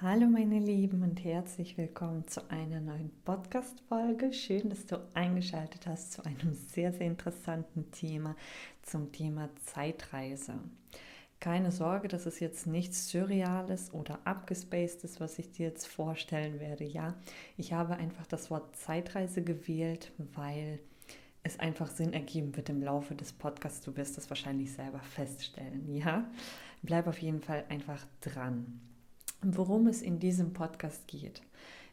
Hallo meine Lieben und herzlich willkommen zu einer neuen Podcast-Folge. Schön, dass du eingeschaltet hast zu einem sehr, sehr interessanten Thema, zum Thema Zeitreise. Keine Sorge, das ist jetzt nichts Surreales oder Abgespacedes, was ich dir jetzt vorstellen werde. Ja, ich habe einfach das Wort Zeitreise gewählt, weil es einfach Sinn ergeben wird im Laufe des Podcasts. Du wirst das wahrscheinlich selber feststellen. Ja, bleib auf jeden Fall einfach dran. Worum es in diesem Podcast geht,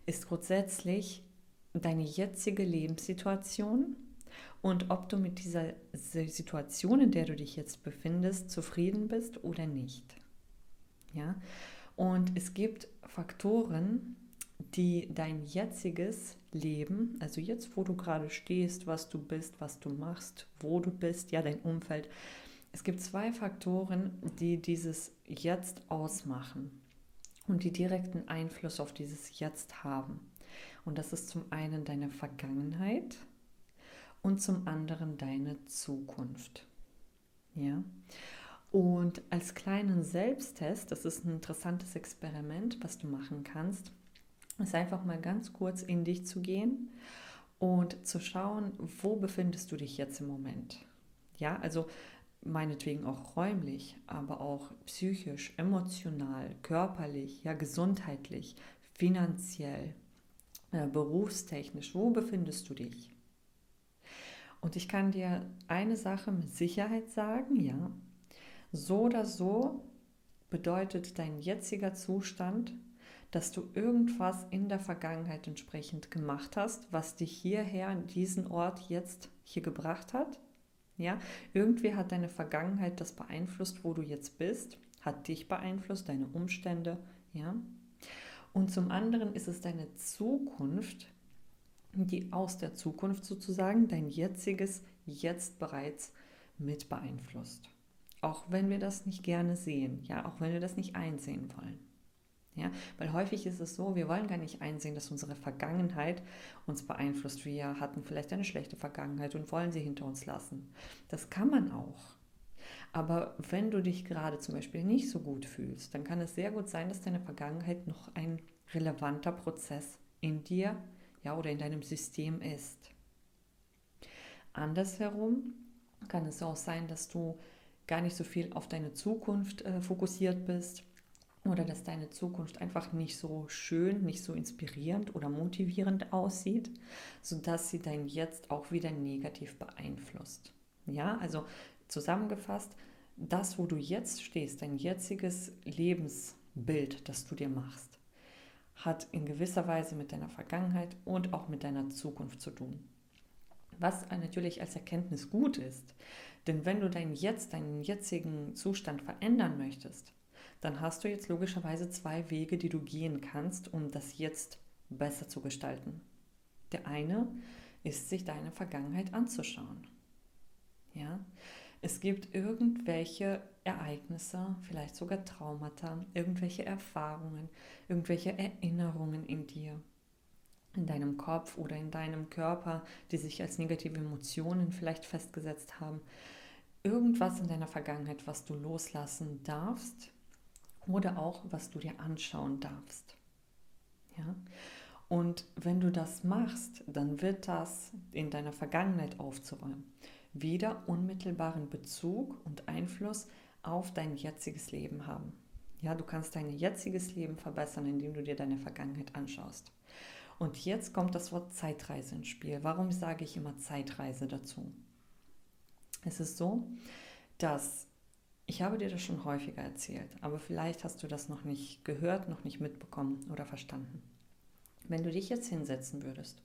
ist grundsätzlich deine jetzige Lebenssituation und ob du mit dieser Situation, in der du dich jetzt befindest, zufrieden bist oder nicht. Ja? Und es gibt Faktoren, die dein jetziges Leben, also jetzt, wo du gerade stehst, was du bist, was du machst, wo du bist, ja, dein Umfeld. Es gibt zwei Faktoren, die dieses Jetzt ausmachen und die direkten Einfluss auf dieses Jetzt haben. Und das ist zum einen deine Vergangenheit und zum anderen deine Zukunft. Ja? Und als kleinen Selbsttest, das ist ein interessantes Experiment, was du machen kannst, ist einfach mal ganz kurz in dich zu gehen und zu schauen, wo befindest du dich jetzt im Moment. Ja, also meinetwegen auch räumlich, aber auch psychisch, emotional, körperlich, ja gesundheitlich, finanziell, äh, berufstechnisch, wo befindest du dich? Und ich kann dir eine Sache mit Sicherheit sagen, ja, so oder so bedeutet dein jetziger Zustand, dass du irgendwas in der Vergangenheit entsprechend gemacht hast, was dich hierher an diesen Ort jetzt hier gebracht hat ja, irgendwie hat deine Vergangenheit das beeinflusst, wo du jetzt bist, hat dich beeinflusst, deine Umstände, ja. Und zum anderen ist es deine Zukunft, die aus der Zukunft sozusagen dein jetziges Jetzt bereits mit beeinflusst. Auch wenn wir das nicht gerne sehen, ja, auch wenn wir das nicht einsehen wollen. Ja, weil häufig ist es so, wir wollen gar nicht einsehen, dass unsere Vergangenheit uns beeinflusst. Wir hatten vielleicht eine schlechte Vergangenheit und wollen sie hinter uns lassen. Das kann man auch. Aber wenn du dich gerade zum Beispiel nicht so gut fühlst, dann kann es sehr gut sein, dass deine Vergangenheit noch ein relevanter Prozess in dir ja, oder in deinem System ist. Andersherum kann es auch sein, dass du gar nicht so viel auf deine Zukunft äh, fokussiert bist oder dass deine Zukunft einfach nicht so schön, nicht so inspirierend oder motivierend aussieht, sodass sie dein Jetzt auch wieder negativ beeinflusst. Ja, also zusammengefasst, das, wo du jetzt stehst, dein jetziges Lebensbild, das du dir machst, hat in gewisser Weise mit deiner Vergangenheit und auch mit deiner Zukunft zu tun. Was natürlich als Erkenntnis gut ist, denn wenn du dein Jetzt, deinen jetzigen Zustand verändern möchtest, dann hast du jetzt logischerweise zwei Wege, die du gehen kannst, um das jetzt besser zu gestalten. Der eine ist, sich deine Vergangenheit anzuschauen. Ja, es gibt irgendwelche Ereignisse, vielleicht sogar Traumata, irgendwelche Erfahrungen, irgendwelche Erinnerungen in dir, in deinem Kopf oder in deinem Körper, die sich als negative Emotionen vielleicht festgesetzt haben. Irgendwas in deiner Vergangenheit, was du loslassen darfst, oder auch, was du dir anschauen darfst. Ja? Und wenn du das machst, dann wird das in deiner Vergangenheit aufzuräumen wieder unmittelbaren Bezug und Einfluss auf dein jetziges Leben haben. Ja, du kannst dein jetziges Leben verbessern, indem du dir deine Vergangenheit anschaust. Und jetzt kommt das Wort Zeitreise ins Spiel. Warum sage ich immer Zeitreise dazu? Es ist so, dass ich habe dir das schon häufiger erzählt, aber vielleicht hast du das noch nicht gehört, noch nicht mitbekommen oder verstanden. Wenn du dich jetzt hinsetzen würdest,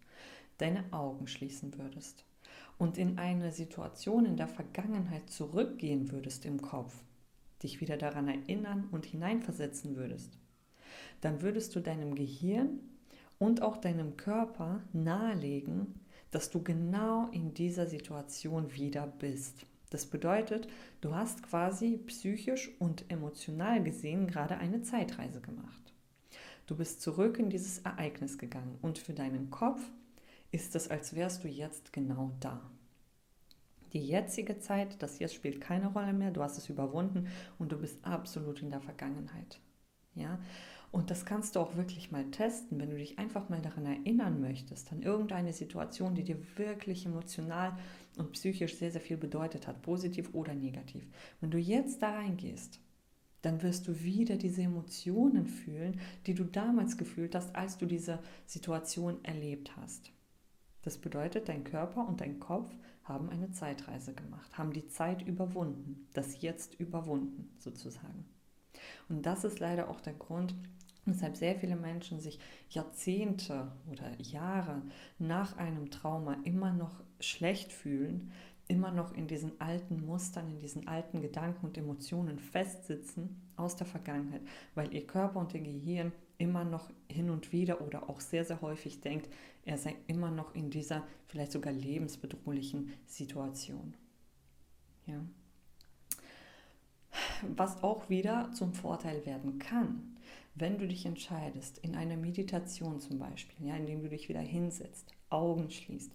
deine Augen schließen würdest und in eine Situation in der Vergangenheit zurückgehen würdest im Kopf, dich wieder daran erinnern und hineinversetzen würdest, dann würdest du deinem Gehirn und auch deinem Körper nahelegen, dass du genau in dieser Situation wieder bist. Das bedeutet, du hast quasi psychisch und emotional gesehen gerade eine Zeitreise gemacht. Du bist zurück in dieses Ereignis gegangen und für deinen Kopf ist es, als wärst du jetzt genau da. Die jetzige Zeit, das jetzt spielt keine Rolle mehr, du hast es überwunden und du bist absolut in der Vergangenheit. Ja? Und das kannst du auch wirklich mal testen, wenn du dich einfach mal daran erinnern möchtest, an irgendeine Situation, die dir wirklich emotional und psychisch sehr, sehr viel bedeutet hat, positiv oder negativ. Wenn du jetzt da reingehst, dann wirst du wieder diese Emotionen fühlen, die du damals gefühlt hast, als du diese Situation erlebt hast. Das bedeutet, dein Körper und dein Kopf haben eine Zeitreise gemacht, haben die Zeit überwunden, das Jetzt überwunden sozusagen. Und das ist leider auch der Grund, weshalb sehr viele Menschen sich Jahrzehnte oder Jahre nach einem Trauma immer noch schlecht fühlen, immer noch in diesen alten Mustern, in diesen alten Gedanken und Emotionen festsitzen aus der Vergangenheit, weil ihr Körper und ihr Gehirn immer noch hin und wieder oder auch sehr, sehr häufig denkt, er sei immer noch in dieser vielleicht sogar lebensbedrohlichen Situation. Ja. Was auch wieder zum Vorteil werden kann, wenn du dich entscheidest, in einer Meditation zum Beispiel, ja, indem du dich wieder hinsetzt, Augen schließt,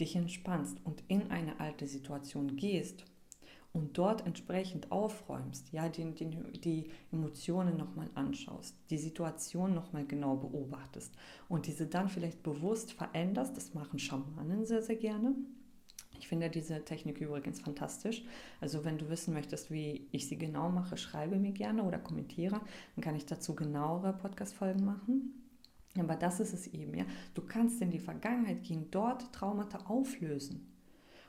dich entspannst und in eine alte Situation gehst und dort entsprechend aufräumst, ja, die, die, die Emotionen nochmal anschaust, die Situation nochmal genau beobachtest und diese dann vielleicht bewusst veränderst, das machen Schamanen sehr, sehr gerne. Ich finde diese Technik übrigens fantastisch. Also wenn du wissen möchtest, wie ich sie genau mache, schreibe mir gerne oder kommentiere, dann kann ich dazu genauere Podcast-Folgen machen. Aber das ist es eben, ja. Du kannst in die Vergangenheit gehen, dort Traumata auflösen.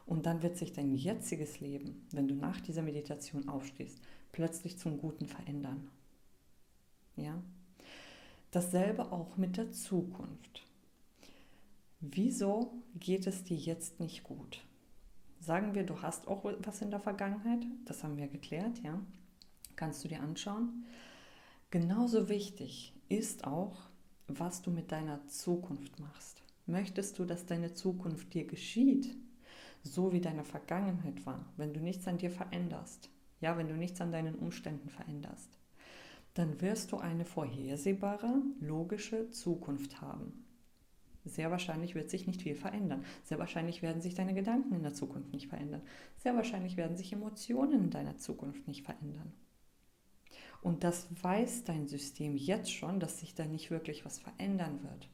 Und dann wird sich dein jetziges Leben, wenn du nach dieser Meditation aufstehst, plötzlich zum Guten verändern. Ja? Dasselbe auch mit der Zukunft. Wieso geht es dir jetzt nicht gut? Sagen wir, du hast auch was in der Vergangenheit, das haben wir geklärt, ja? Kannst du dir anschauen. Genauso wichtig ist auch, was du mit deiner Zukunft machst. Möchtest du, dass deine Zukunft dir geschieht? so wie deine Vergangenheit war, wenn du nichts an dir veränderst, ja, wenn du nichts an deinen Umständen veränderst, dann wirst du eine vorhersehbare, logische Zukunft haben. Sehr wahrscheinlich wird sich nicht viel verändern. Sehr wahrscheinlich werden sich deine Gedanken in der Zukunft nicht verändern. Sehr wahrscheinlich werden sich Emotionen in deiner Zukunft nicht verändern. Und das weiß dein System jetzt schon, dass sich da nicht wirklich was verändern wird.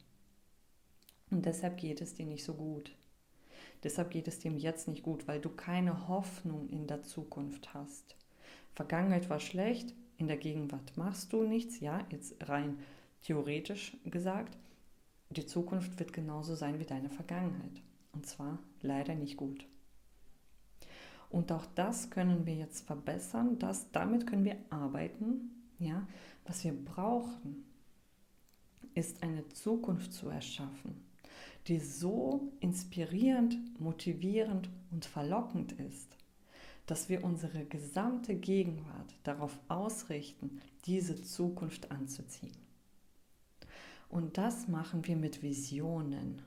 Und deshalb geht es dir nicht so gut. Deshalb geht es dem jetzt nicht gut, weil du keine Hoffnung in der Zukunft hast. Vergangenheit war schlecht, in der Gegenwart machst du nichts, ja, jetzt rein theoretisch gesagt. Die Zukunft wird genauso sein wie deine Vergangenheit. Und zwar leider nicht gut. Und auch das können wir jetzt verbessern, das, damit können wir arbeiten. Ja? Was wir brauchen, ist eine Zukunft zu erschaffen die so inspirierend, motivierend und verlockend ist, dass wir unsere gesamte Gegenwart darauf ausrichten, diese Zukunft anzuziehen. Und das machen wir mit Visionen,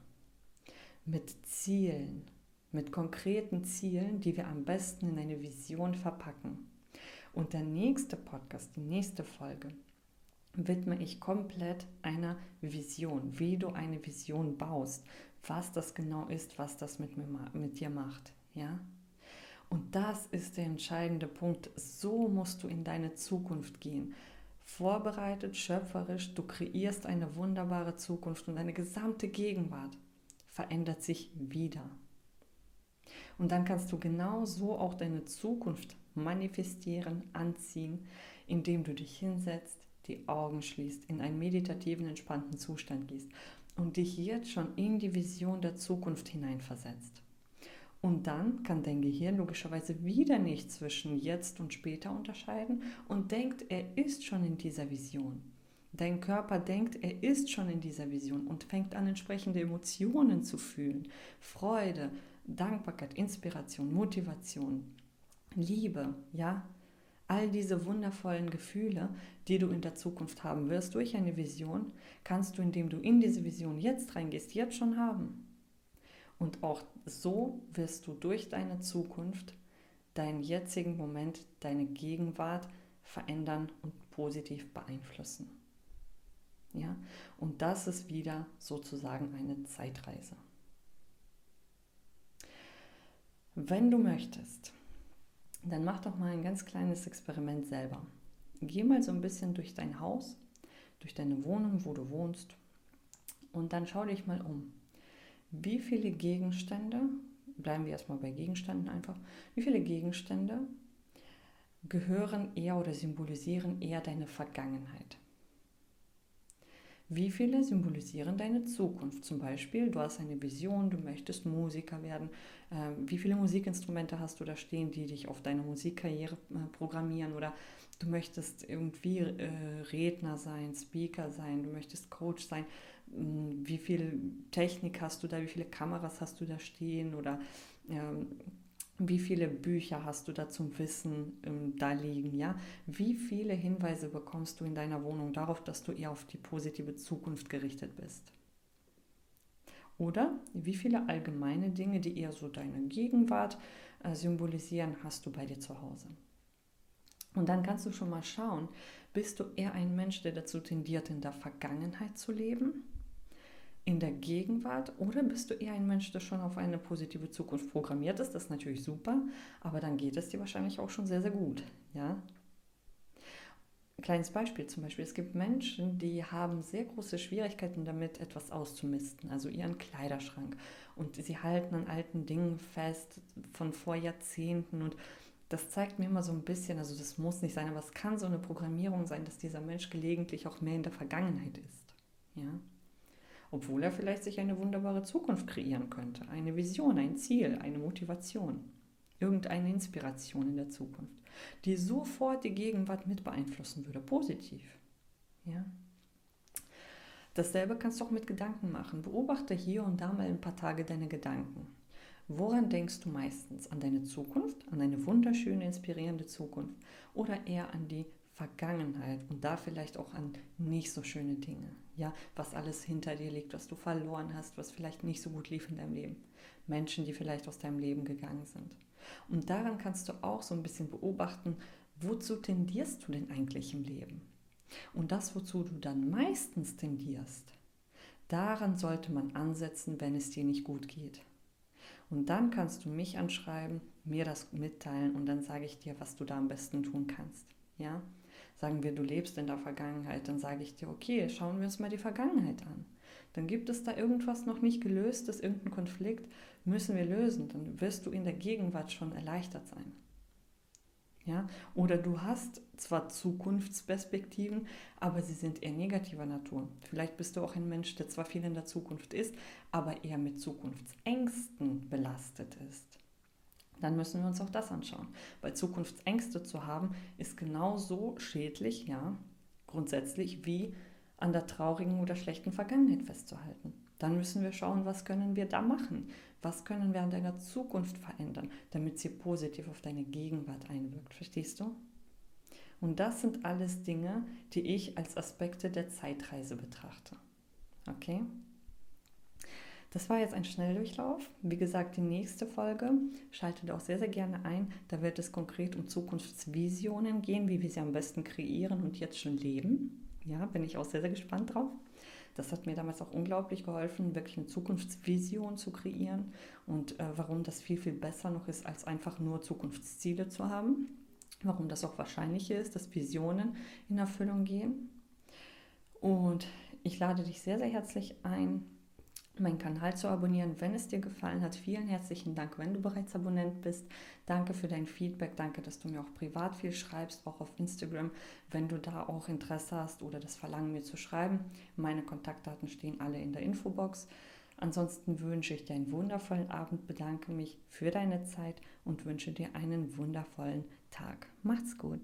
mit Zielen, mit konkreten Zielen, die wir am besten in eine Vision verpacken. Und der nächste Podcast, die nächste Folge, widme ich komplett einer Vision, wie du eine Vision baust, was das genau ist, was das mit, mir, mit dir macht. Ja? Und das ist der entscheidende Punkt. So musst du in deine Zukunft gehen. Vorbereitet, schöpferisch, du kreierst eine wunderbare Zukunft und deine gesamte Gegenwart verändert sich wieder. Und dann kannst du genau so auch deine Zukunft manifestieren, anziehen, indem du dich hinsetzt, die Augen schließt, in einen meditativen, entspannten Zustand gehst und dich jetzt schon in die Vision der Zukunft hineinversetzt. Und dann kann dein Gehirn logischerweise wieder nicht zwischen jetzt und später unterscheiden und denkt, er ist schon in dieser Vision. Dein Körper denkt, er ist schon in dieser Vision und fängt an, entsprechende Emotionen zu fühlen. Freude, Dankbarkeit, Inspiration, Motivation, Liebe, ja, all diese wundervollen Gefühle, die du in der Zukunft haben wirst durch eine Vision, kannst du, indem du in diese Vision jetzt reingehst, jetzt schon haben. Und auch so wirst du durch deine Zukunft deinen jetzigen Moment, deine Gegenwart verändern und positiv beeinflussen. Ja? Und das ist wieder sozusagen eine Zeitreise. Wenn du möchtest, dann mach doch mal ein ganz kleines Experiment selber. Geh mal so ein bisschen durch dein Haus, durch deine Wohnung, wo du wohnst. Und dann schau dich mal um. Wie viele Gegenstände, bleiben wir erstmal bei Gegenständen einfach, wie viele Gegenstände gehören eher oder symbolisieren eher deine Vergangenheit? Wie viele symbolisieren deine Zukunft? Zum Beispiel, du hast eine Vision, du möchtest Musiker werden. Ähm, wie viele Musikinstrumente hast du da stehen, die dich auf deine Musikkarriere äh, programmieren? Oder du möchtest irgendwie äh, Redner sein, Speaker sein, du möchtest Coach sein. Hm, wie viel Technik hast du da? Wie viele Kameras hast du da stehen? Oder ähm, wie viele Bücher hast du da zum Wissen ähm, da liegen, ja? Wie viele Hinweise bekommst du in deiner Wohnung darauf, dass du eher auf die positive Zukunft gerichtet bist? Oder wie viele allgemeine Dinge, die eher so deine Gegenwart äh, symbolisieren, hast du bei dir zu Hause? Und dann kannst du schon mal schauen, bist du eher ein Mensch, der dazu tendiert, in der Vergangenheit zu leben in der Gegenwart oder bist du eher ein Mensch, der schon auf eine positive Zukunft programmiert ist? Das ist natürlich super, aber dann geht es dir wahrscheinlich auch schon sehr, sehr gut. Ja? Kleines Beispiel zum Beispiel, es gibt Menschen, die haben sehr große Schwierigkeiten damit, etwas auszumisten, also ihren Kleiderschrank. Und sie halten an alten Dingen fest von vor Jahrzehnten und das zeigt mir immer so ein bisschen, also das muss nicht sein, aber es kann so eine Programmierung sein, dass dieser Mensch gelegentlich auch mehr in der Vergangenheit ist. Ja? Obwohl er vielleicht sich eine wunderbare Zukunft kreieren könnte, eine Vision, ein Ziel, eine Motivation, irgendeine Inspiration in der Zukunft, die sofort die Gegenwart mit beeinflussen würde, positiv. Ja? Dasselbe kannst du auch mit Gedanken machen. Beobachte hier und da mal ein paar Tage deine Gedanken. Woran denkst du meistens? An deine Zukunft, an eine wunderschöne, inspirierende Zukunft oder eher an die Vergangenheit und da vielleicht auch an nicht so schöne Dinge. Ja, was alles hinter dir liegt, was du verloren hast, was vielleicht nicht so gut lief in deinem Leben. Menschen, die vielleicht aus deinem Leben gegangen sind. Und daran kannst du auch so ein bisschen beobachten, wozu tendierst du denn eigentlich im Leben? Und das, wozu du dann meistens tendierst, daran sollte man ansetzen, wenn es dir nicht gut geht. Und dann kannst du mich anschreiben, mir das mitteilen und dann sage ich dir, was du da am besten tun kannst. Ja? Sagen wir, du lebst in der Vergangenheit, dann sage ich dir, okay, schauen wir uns mal die Vergangenheit an. Dann gibt es da irgendwas noch nicht gelöstes, irgendein Konflikt, müssen wir lösen. Dann wirst du in der Gegenwart schon erleichtert sein. Ja? Oder du hast zwar Zukunftsperspektiven, aber sie sind eher negativer Natur. Vielleicht bist du auch ein Mensch, der zwar viel in der Zukunft ist, aber eher mit Zukunftsängsten belastet ist dann müssen wir uns auch das anschauen. Weil Zukunftsängste zu haben, ist genauso schädlich, ja, grundsätzlich, wie an der traurigen oder schlechten Vergangenheit festzuhalten. Dann müssen wir schauen, was können wir da machen? Was können wir an deiner Zukunft verändern, damit sie positiv auf deine Gegenwart einwirkt. Verstehst du? Und das sind alles Dinge, die ich als Aspekte der Zeitreise betrachte. Okay? Das war jetzt ein Schnelldurchlauf. Wie gesagt, die nächste Folge schaltet auch sehr, sehr gerne ein. Da wird es konkret um Zukunftsvisionen gehen, wie wir sie am besten kreieren und jetzt schon leben. Ja, bin ich auch sehr, sehr gespannt drauf. Das hat mir damals auch unglaublich geholfen, wirklich eine Zukunftsvision zu kreieren und äh, warum das viel, viel besser noch ist, als einfach nur Zukunftsziele zu haben. Warum das auch wahrscheinlicher ist, dass Visionen in Erfüllung gehen. Und ich lade dich sehr, sehr herzlich ein, meinen Kanal zu abonnieren, wenn es dir gefallen hat. Vielen herzlichen Dank, wenn du bereits Abonnent bist. Danke für dein Feedback. Danke, dass du mir auch privat viel schreibst, auch auf Instagram, wenn du da auch Interesse hast oder das Verlangen, mir zu schreiben. Meine Kontaktdaten stehen alle in der Infobox. Ansonsten wünsche ich dir einen wundervollen Abend, bedanke mich für deine Zeit und wünsche dir einen wundervollen Tag. Macht's gut.